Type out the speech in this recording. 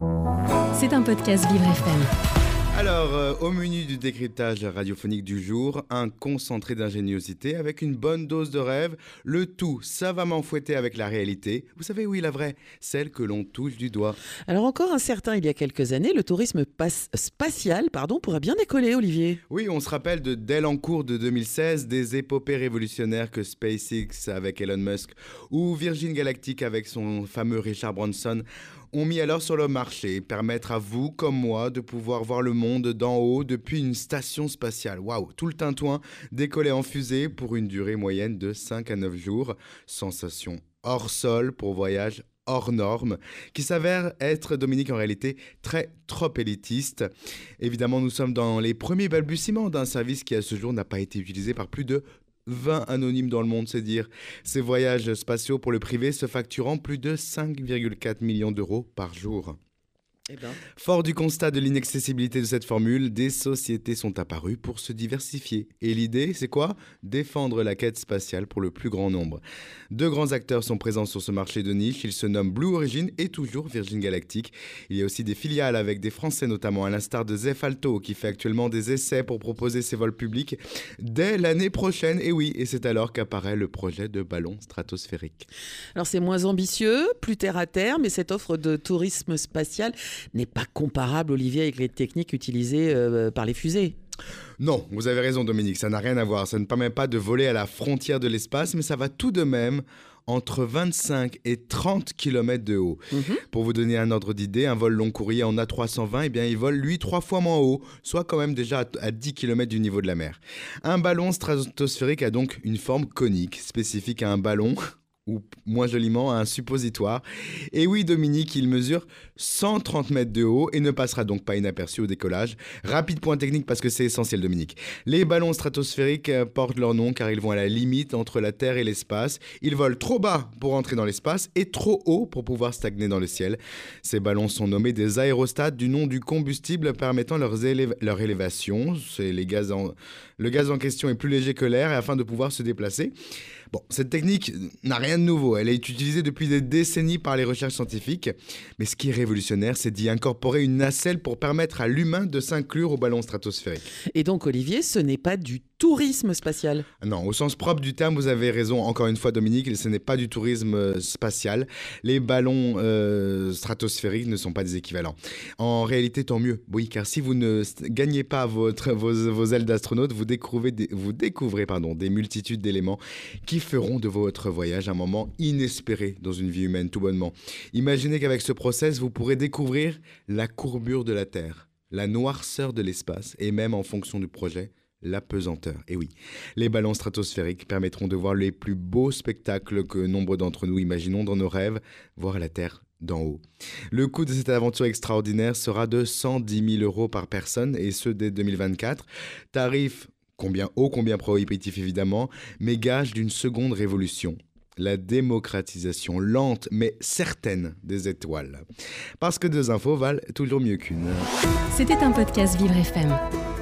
C'est un podcast Vivre FM. Alors, euh, au menu du décryptage radiophonique du jour, un concentré d'ingéniosité avec une bonne dose de rêve, le tout savamment fouetté avec la réalité. Vous savez, oui, la vraie, celle que l'on touche du doigt. Alors encore incertain il y a quelques années, le tourisme spatial pardon, pourrait bien décoller, Olivier. Oui, on se rappelle de Delcourt de 2016, des épopées révolutionnaires que SpaceX avec Elon Musk ou Virgin Galactic avec son fameux Richard Branson ont mis alors sur le marché, permettre à vous comme moi de pouvoir voir le monde d'en haut depuis une station spatiale. Waouh, tout le tintouin décollé en fusée pour une durée moyenne de 5 à 9 jours. Sensation hors sol pour voyage hors norme, qui s'avère être, Dominique, en réalité très trop élitiste. Évidemment, nous sommes dans les premiers balbutiements d'un service qui, à ce jour, n'a pas été utilisé par plus de 20 anonymes dans le monde, c'est dire. Ces voyages spatiaux pour le privé se facturant plus de 5,4 millions d'euros par jour. Eh ben. Fort du constat de l'inaccessibilité de cette formule, des sociétés sont apparues pour se diversifier. Et l'idée, c'est quoi? Défendre la quête spatiale pour le plus grand nombre. Deux grands acteurs sont présents sur ce marché de niche. Ils se nomment Blue Origin et toujours Virgin Galactic. Il y a aussi des filiales avec des Français notamment, à l'instar de Zef Alto, qui fait actuellement des essais pour proposer ses vols publics dès l'année prochaine. Et oui, et c'est alors qu'apparaît le projet de ballon stratosphérique. Alors c'est moins ambitieux, plus terre à terre, mais cette offre de tourisme spatial n'est pas comparable, Olivier, avec les techniques utilisées euh, par les fusées. Non, vous avez raison Dominique, ça n'a rien à voir. Ça ne permet pas de voler à la frontière de l'espace, mais ça va tout de même entre 25 et 30 km de haut. Mhm. Pour vous donner un ordre d'idée, un vol long courrier en A320, eh bien, il vole lui trois fois moins haut, soit quand même déjà à 10 km du niveau de la mer. Un ballon stratosphérique a donc une forme conique, spécifique à un ballon ou moins joliment un suppositoire. Et oui, Dominique, il mesure 130 mètres de haut et ne passera donc pas inaperçu au décollage. Rapide point technique parce que c'est essentiel, Dominique. Les ballons stratosphériques euh, portent leur nom car ils vont à la limite entre la Terre et l'espace. Ils volent trop bas pour entrer dans l'espace et trop haut pour pouvoir stagner dans le ciel. Ces ballons sont nommés des aérostats du nom du combustible permettant leur, élévation. Les gaz Le gaz en question est plus léger que l'air et afin de pouvoir se déplacer. Bon, cette technique n'a rien nouveau. Elle est utilisée depuis des décennies par les recherches scientifiques. Mais ce qui est révolutionnaire, c'est d'y incorporer une nacelle pour permettre à l'humain de s'inclure au ballon stratosphérique. Et donc, Olivier, ce n'est pas du tourisme spatial. Non, au sens propre du terme, vous avez raison. Encore une fois, Dominique, ce n'est pas du tourisme euh, spatial. Les ballons euh, stratosphériques ne sont pas des équivalents. En réalité, tant mieux. Oui, car si vous ne gagnez pas votre, vos, ailes d'astronaute, vous découvrez, vous découvrez pardon, des multitudes d'éléments qui feront de votre voyage un moment inespéré dans une vie humaine, tout bonnement. Imaginez qu'avec ce process, vous pourrez découvrir la courbure de la Terre, la noirceur de l'espace et même en fonction du projet, la pesanteur. Et oui, les ballons stratosphériques permettront de voir les plus beaux spectacles que nombre d'entre nous imaginons dans nos rêves, voir la Terre d'en haut. Le coût de cette aventure extraordinaire sera de 110 000 euros par personne, et ce dès 2024. Tarif combien haut, combien prohibitif évidemment, mais gage d'une seconde révolution la démocratisation lente mais certaine des étoiles. Parce que deux infos valent toujours mieux qu'une. C'était un podcast Vivre FM.